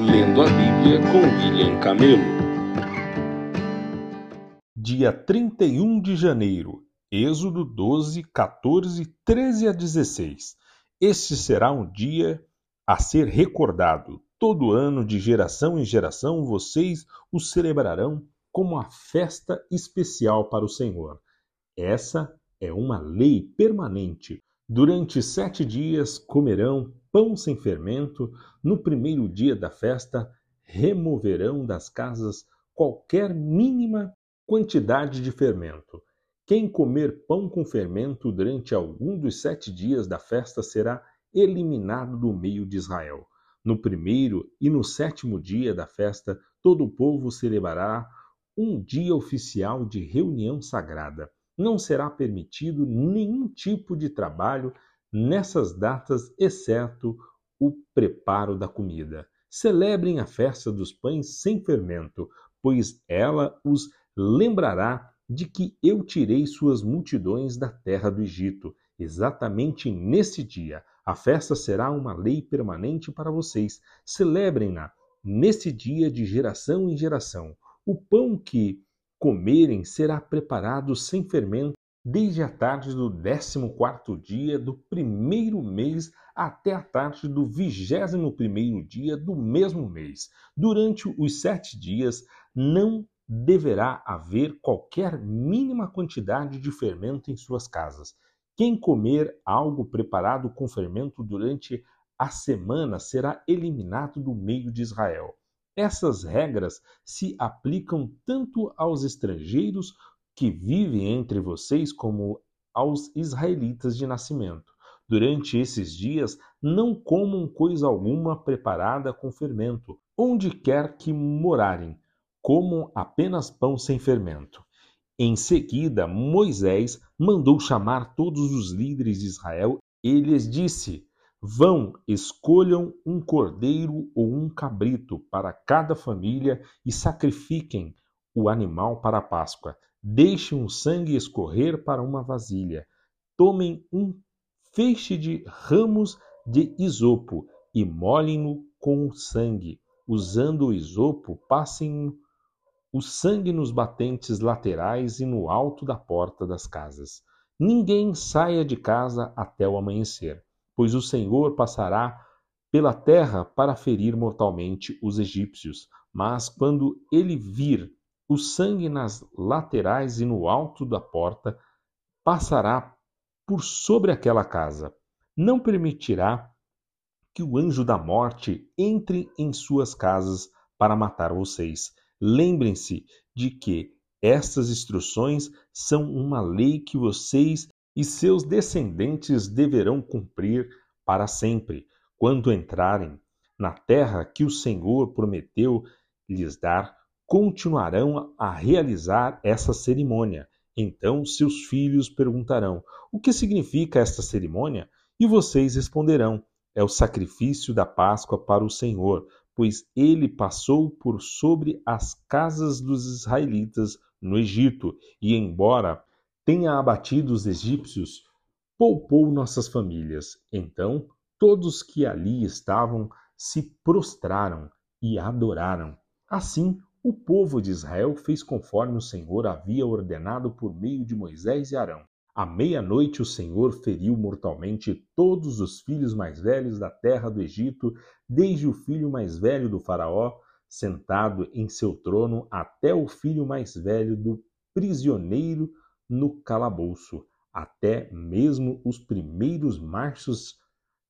Lendo a Bíblia com William Camelo. Dia 31 de janeiro, Êxodo 12, 14, 13 a 16. Este será um dia a ser recordado. Todo ano, de geração em geração, vocês o celebrarão como uma festa especial para o Senhor. Essa é uma lei permanente. Durante sete dias comerão pão sem fermento. No primeiro dia da festa, removerão das casas qualquer mínima quantidade de fermento. Quem comer pão com fermento durante algum dos sete dias da festa será eliminado do meio de Israel. No primeiro e no sétimo dia da festa, todo o povo celebrará um dia oficial de reunião sagrada. Não será permitido nenhum tipo de trabalho nessas datas, exceto o preparo da comida. Celebrem a festa dos pães sem fermento, pois ela os lembrará de que eu tirei suas multidões da terra do Egito. Exatamente nesse dia, a festa será uma lei permanente para vocês. Celebrem-na nesse dia de geração em geração. O pão que comerem será preparado sem fermento desde a tarde do décimo quarto dia do primeiro mês até a tarde do vigésimo primeiro dia do mesmo mês. Durante os sete dias não deverá haver qualquer mínima quantidade de fermento em suas casas. Quem comer algo preparado com fermento durante a semana será eliminado do meio de Israel. Essas regras se aplicam tanto aos estrangeiros que vivem entre vocês como aos israelitas de nascimento. Durante esses dias, não comam coisa alguma preparada com fermento, onde quer que morarem, comam apenas pão sem fermento. Em seguida, Moisés mandou chamar todos os líderes de Israel e lhes disse: Vão, escolham um cordeiro ou um cabrito para cada família e sacrifiquem o animal para a Páscoa. Deixem o sangue escorrer para uma vasilha. Tomem um feixe de ramos de isopo e molhem-no com o sangue. Usando o isopo, passem o sangue nos batentes laterais e no alto da porta das casas. Ninguém saia de casa até o amanhecer pois o Senhor passará pela terra para ferir mortalmente os egípcios. Mas quando ele vir o sangue nas laterais e no alto da porta, passará por sobre aquela casa. Não permitirá que o anjo da morte entre em suas casas para matar vocês. Lembrem-se de que estas instruções são uma lei que vocês e seus descendentes deverão cumprir para sempre, quando entrarem na terra que o Senhor prometeu lhes dar, continuarão a realizar essa cerimônia. Então seus filhos perguntarão: O que significa esta cerimônia? E vocês responderão: É o sacrifício da Páscoa para o Senhor, pois ele passou por sobre as casas dos israelitas no Egito, e embora tenha abatido os egípcios, poupou nossas famílias. Então todos que ali estavam se prostraram e adoraram. Assim, o povo de Israel fez conforme o Senhor havia ordenado por meio de Moisés e Arão. À meia-noite, o Senhor feriu mortalmente todos os filhos mais velhos da terra do Egito, desde o filho mais velho do Faraó, sentado em seu trono, até o filho mais velho do prisioneiro no calabouço, até mesmo os primeiros machos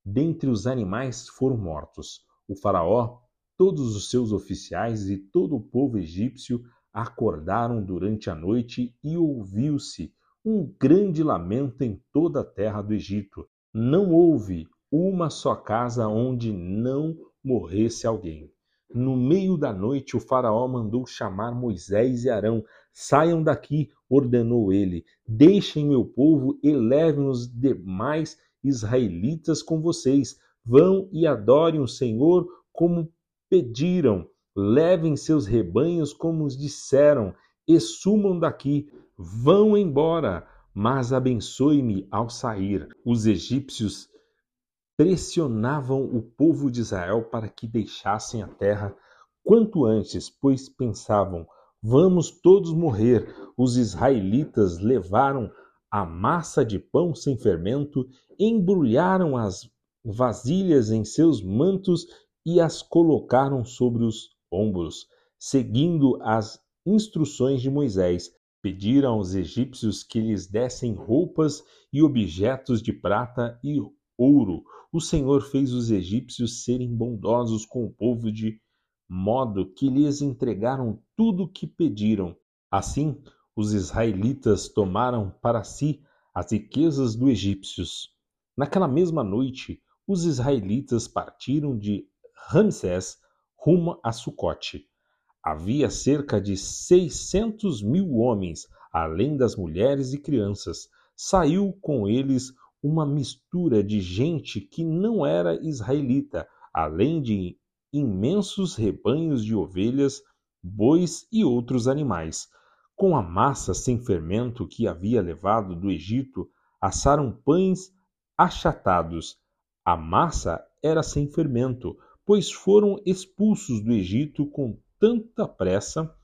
dentre os animais foram mortos. O Faraó, todos os seus oficiais e todo o povo egípcio acordaram durante a noite e ouviu-se um grande lamento em toda a terra do Egito. Não houve uma só casa onde não morresse alguém. No meio da noite, o Faraó mandou chamar Moisés e Arão. Saiam daqui, ordenou ele. Deixem meu povo e levem os demais israelitas com vocês. Vão e adorem o Senhor como pediram. Levem seus rebanhos como os disseram. E sumam daqui. Vão embora, mas abençoe-me ao sair. Os egípcios pressionavam o povo de Israel para que deixassem a terra quanto antes, pois pensavam: vamos todos morrer. Os israelitas levaram a massa de pão sem fermento, embrulharam as vasilhas em seus mantos e as colocaram sobre os ombros, seguindo as instruções de Moisés. Pediram aos egípcios que lhes dessem roupas e objetos de prata e ouro. O Senhor fez os egípcios serem bondosos com o povo de modo que lhes entregaram tudo o que pediram. Assim, os israelitas tomaram para si as riquezas dos egípcios. Naquela mesma noite, os israelitas partiram de Ramsés rumo a Sucote. Havia cerca de seiscentos mil homens, além das mulheres e crianças. Saiu com eles uma mistura de gente que não era israelita, além de imensos rebanhos de ovelhas, bois e outros animais. Com a massa sem fermento que havia levado do Egito, assaram pães achatados. A massa era sem fermento, pois foram expulsos do Egito com tanta pressa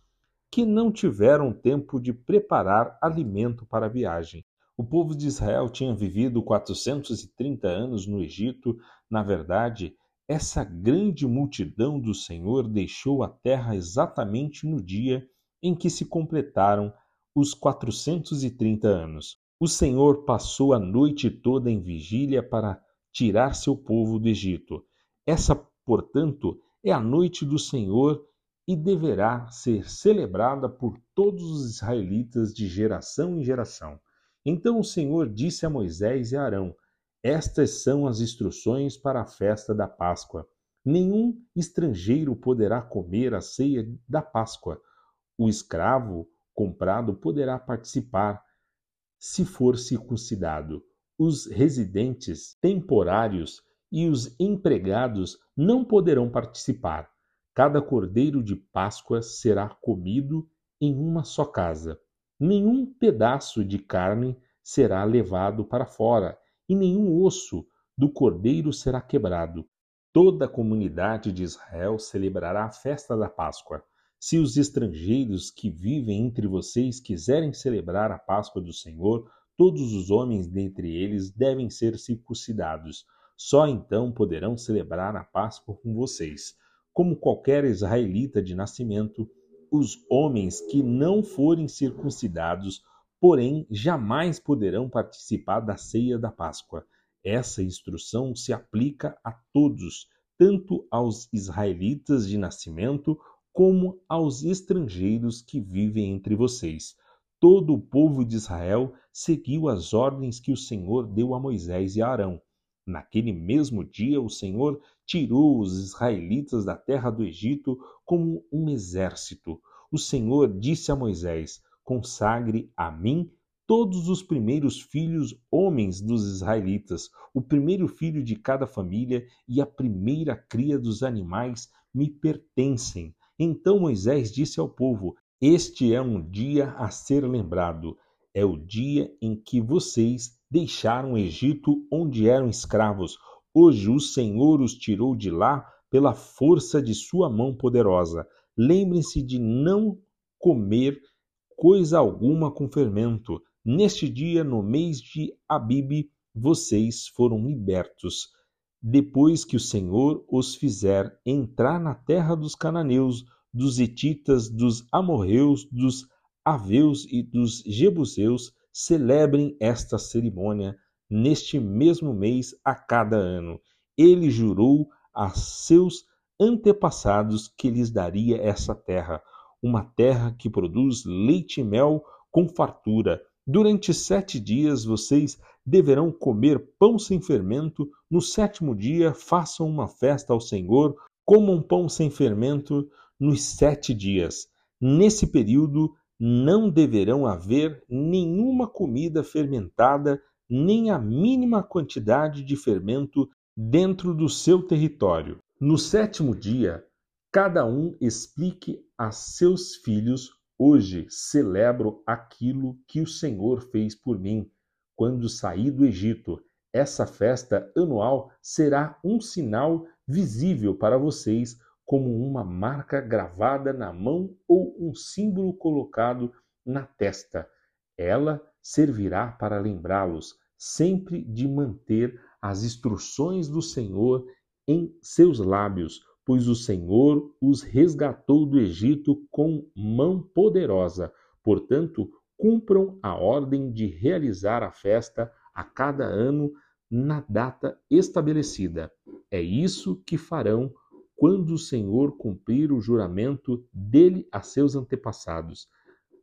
que não tiveram tempo de preparar alimento para a viagem. O povo de Israel tinha vivido 430 anos no Egito. Na verdade, essa grande multidão do Senhor deixou a terra exatamente no dia em que se completaram os 430 anos. O Senhor passou a noite toda em vigília para tirar seu povo do Egito. Essa, portanto, é a noite do Senhor e deverá ser celebrada por todos os israelitas de geração em geração. Então o Senhor disse a Moisés e a Arão: Estas são as instruções para a festa da Páscoa. Nenhum estrangeiro poderá comer a ceia da Páscoa o escravo comprado poderá participar se for circuncidado. Os residentes temporários e os empregados não poderão participar. Cada cordeiro de Páscoa será comido em uma só casa. Nenhum pedaço de carne será levado para fora, e nenhum osso do cordeiro será quebrado. Toda a comunidade de Israel celebrará a festa da Páscoa. Se os estrangeiros que vivem entre vocês quiserem celebrar a Páscoa do Senhor, todos os homens dentre eles devem ser circuncidados. Só então poderão celebrar a Páscoa com vocês. Como qualquer israelita de nascimento, os homens que não forem circuncidados, porém, jamais poderão participar da ceia da Páscoa. Essa instrução se aplica a todos, tanto aos israelitas de nascimento como aos estrangeiros que vivem entre vocês. Todo o povo de Israel seguiu as ordens que o Senhor deu a Moisés e a Arão. Naquele mesmo dia, o Senhor tirou os israelitas da terra do Egito como um exército. O Senhor disse a Moisés: Consagre a mim todos os primeiros filhos homens dos israelitas, o primeiro filho de cada família e a primeira cria dos animais me pertencem. Então Moisés disse ao povo: Este é um dia a ser lembrado. É o dia em que vocês deixaram o Egito, onde eram escravos. Hoje o Senhor os tirou de lá pela força de sua mão poderosa. Lembrem-se de não comer coisa alguma com fermento. Neste dia, no mês de Abibe, vocês foram libertos depois que o Senhor os fizer entrar na terra dos cananeus, dos hititas, dos amorreus, dos aveus e dos jebuseus, celebrem esta cerimônia neste mesmo mês a cada ano. Ele jurou a seus antepassados que lhes daria essa terra, uma terra que produz leite e mel com fartura. Durante sete dias vocês deverão comer pão sem fermento. No sétimo dia, façam uma festa ao Senhor, comam pão sem fermento nos sete dias. Nesse período, não deverão haver nenhuma comida fermentada, nem a mínima quantidade de fermento dentro do seu território. No sétimo dia, cada um explique a seus filhos: Hoje celebro aquilo que o Senhor fez por mim quando saí do Egito. essa festa anual será um sinal visível para vocês como uma marca gravada na mão ou um símbolo colocado na testa. Ela servirá para lembrá-los sempre de manter as instruções do Senhor em seus lábios, pois o Senhor os resgatou do Egito com mão poderosa. Portanto, cumpram a ordem de realizar a festa a cada ano na data estabelecida. É isso que farão quando o Senhor cumprir o juramento dele a seus antepassados.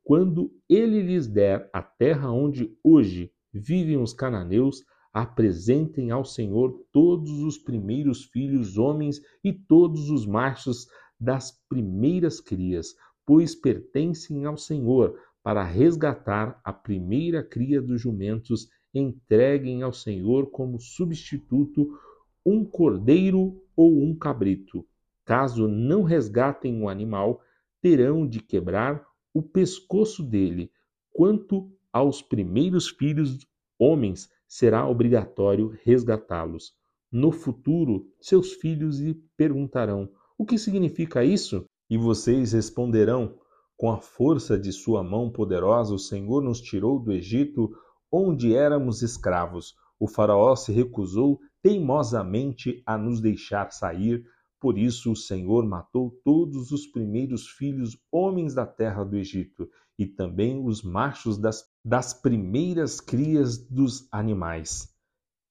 Quando ele lhes der a terra onde hoje vivem os cananeus, apresentem ao Senhor todos os primeiros filhos homens e todos os machos das primeiras crias, pois pertencem ao Senhor, para resgatar a primeira cria dos jumentos entreguem ao Senhor como substituto um cordeiro ou um cabrito. Caso não resgatem o animal, terão de quebrar o pescoço dele. Quanto aos primeiros filhos homens, será obrigatório resgatá-los. No futuro, seus filhos lhe perguntarão: O que significa isso? E vocês responderão: Com a força de sua mão poderosa, o Senhor nos tirou do Egito onde éramos escravos. O Faraó se recusou teimosamente a nos deixar sair, por isso o Senhor matou todos os primeiros filhos homens da terra do Egito, e também os machos das, das primeiras crias dos animais.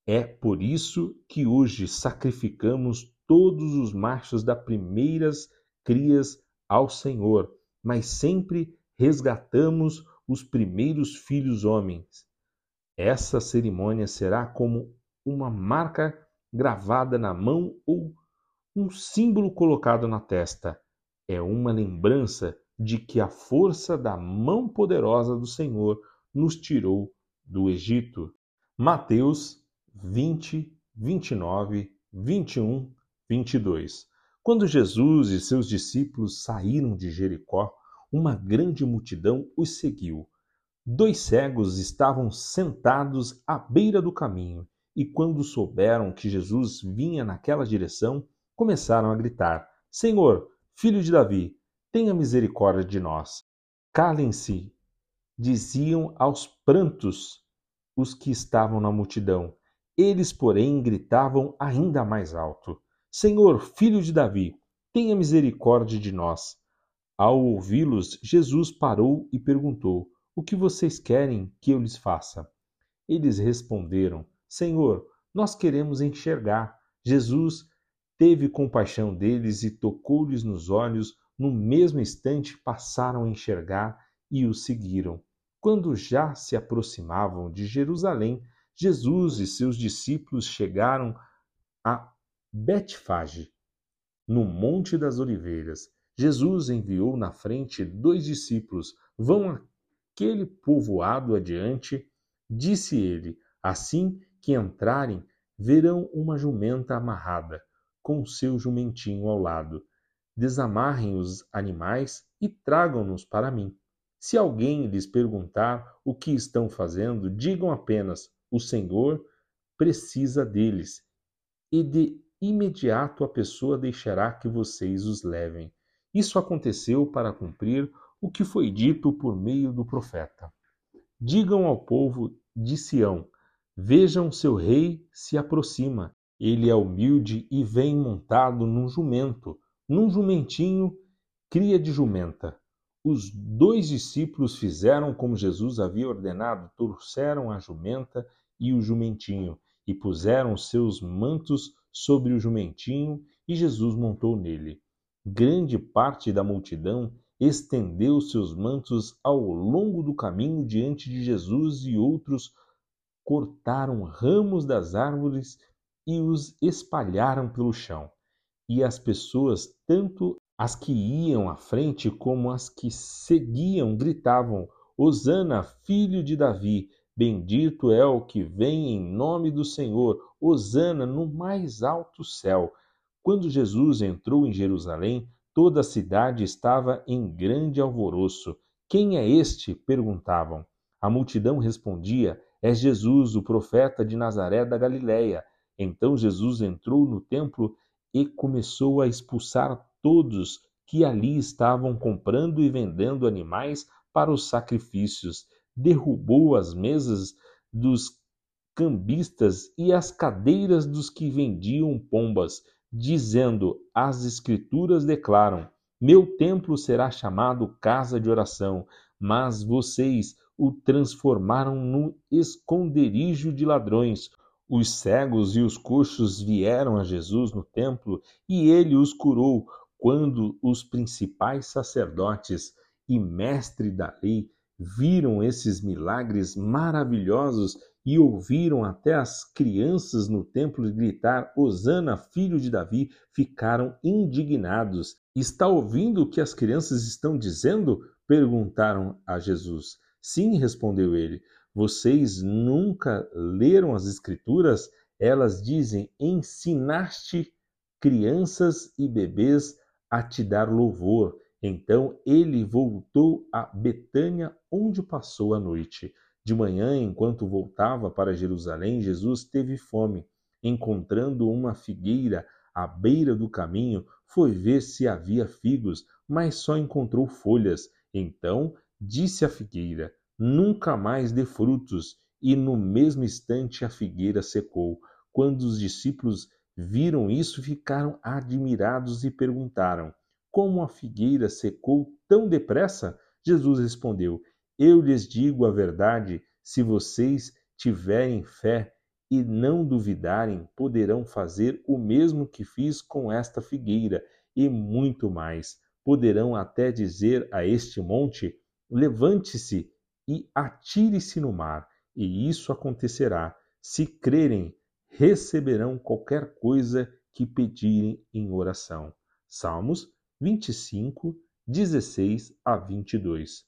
É por isso que hoje sacrificamos todos os machos das primeiras crias ao Senhor, mas sempre resgatamos os primeiros filhos homens. Essa cerimônia será como uma marca gravada na mão ou um símbolo colocado na testa. É uma lembrança de que a força da mão poderosa do Senhor nos tirou do Egito. Mateus 20, 29, 21, 22. Quando Jesus e seus discípulos saíram de Jericó, uma grande multidão os seguiu. Dois cegos estavam sentados à beira do caminho e, quando souberam que Jesus vinha naquela direção, começaram a gritar: Senhor, filho de Davi, tenha misericórdia de nós. Calem-se, diziam aos prantos os que estavam na multidão. Eles, porém, gritavam ainda mais alto: Senhor, filho de Davi, tenha misericórdia de nós. Ao ouvi-los, Jesus parou e perguntou: o que vocês querem que eu lhes faça? Eles responderam: Senhor, nós queremos enxergar. Jesus teve compaixão deles e tocou-lhes nos olhos. No mesmo instante passaram a enxergar e o seguiram. Quando já se aproximavam de Jerusalém, Jesus e seus discípulos chegaram a Betfage, no Monte das Oliveiras. Jesus enviou na frente dois discípulos: Vão aquele povoado adiante, disse ele: Assim que entrarem, verão uma jumenta amarrada, com seu jumentinho ao lado. Desamarrem os animais e tragam-nos para mim. Se alguém lhes perguntar o que estão fazendo, digam apenas: O Senhor precisa deles, e de imediato a pessoa deixará que vocês os levem. Isso aconteceu para cumprir o que foi dito por meio do profeta. Digam ao povo de Sião: Vejam, seu rei se aproxima. Ele é humilde e vem montado num jumento, num jumentinho, cria de jumenta. Os dois discípulos fizeram como Jesus havia ordenado, trouxeram a jumenta e o jumentinho, e puseram seus mantos sobre o jumentinho, e Jesus montou nele. Grande parte da multidão estendeu seus mantos ao longo do caminho diante de Jesus e outros cortaram ramos das árvores e os espalharam pelo chão. E as pessoas, tanto as que iam à frente como as que seguiam, gritavam: Hosana, filho de Davi, bendito é o que vem em nome do Senhor, Hosana no mais alto céu. Quando Jesus entrou em Jerusalém, Toda a cidade estava em grande alvoroço. Quem é este? perguntavam. A multidão respondia: é Jesus, o profeta de Nazaré da Galiléia. Então Jesus entrou no templo e começou a expulsar todos que ali estavam comprando e vendendo animais para os sacrifícios. Derrubou as mesas dos cambistas e as cadeiras dos que vendiam pombas, dizendo: As Escrituras declaram: Meu templo será chamado casa de oração, mas vocês o transformaram num esconderijo de ladrões. Os cegos e os coxos vieram a Jesus no templo e ele os curou. Quando os principais sacerdotes e mestre da lei viram esses milagres maravilhosos e ouviram até as crianças no templo gritar: Hosana, filho de Davi, ficaram indignados. Está ouvindo o que as crianças estão dizendo? perguntaram a Jesus. Sim, respondeu ele. Vocês nunca leram as Escrituras? Elas dizem: Ensinaste crianças e bebês a te dar louvor. Então ele voltou a Betânia, onde passou a noite. De manhã, enquanto voltava para Jerusalém, Jesus teve fome. Encontrando uma figueira à beira do caminho, foi ver se havia figos, mas só encontrou folhas. Então disse à figueira: Nunca mais dê frutos. E no mesmo instante a figueira secou. Quando os discípulos viram isso, ficaram admirados e perguntaram: Como a figueira secou tão depressa? Jesus respondeu: Eu lhes digo a verdade, se vocês tiverem fé e não duvidarem, poderão fazer o mesmo que fiz com esta figueira e muito mais. Poderão até dizer a este monte: Levante-se e atire-se no mar, e isso acontecerá. Se crerem, receberão qualquer coisa que pedirem em oração. Salmos 25, 16 a 22.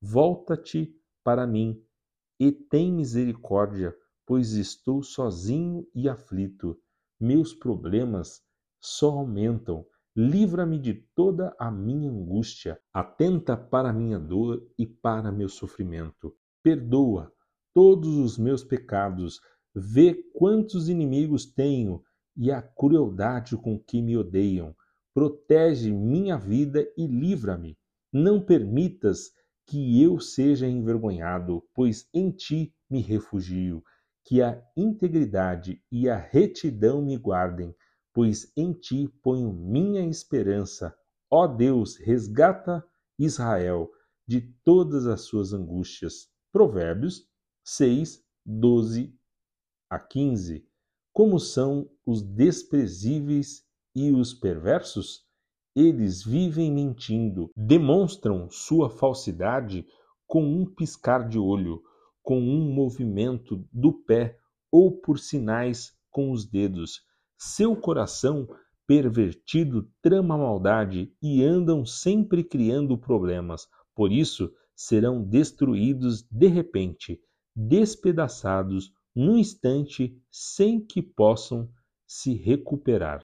Volta-te para mim e tem misericórdia, pois estou sozinho e aflito. Meus problemas só aumentam Livra-me de toda a minha angústia, atenta para a minha dor e para meu sofrimento. Perdoa todos os meus pecados, vê quantos inimigos tenho e a crueldade com que me odeiam. Protege minha vida e livra-me. Não permitas que eu seja envergonhado, pois em ti me refugio. Que a integridade e a retidão me guardem pois em ti ponho minha esperança. Ó Deus, resgata Israel de todas as suas angústias. Provérbios 6, 12 a 15. Como são os desprezíveis e os perversos? Eles vivem mentindo, demonstram sua falsidade com um piscar de olho, com um movimento do pé ou por sinais com os dedos seu coração pervertido trama maldade e andam sempre criando problemas. Por isso serão destruídos de repente, despedaçados num instante, sem que possam se recuperar.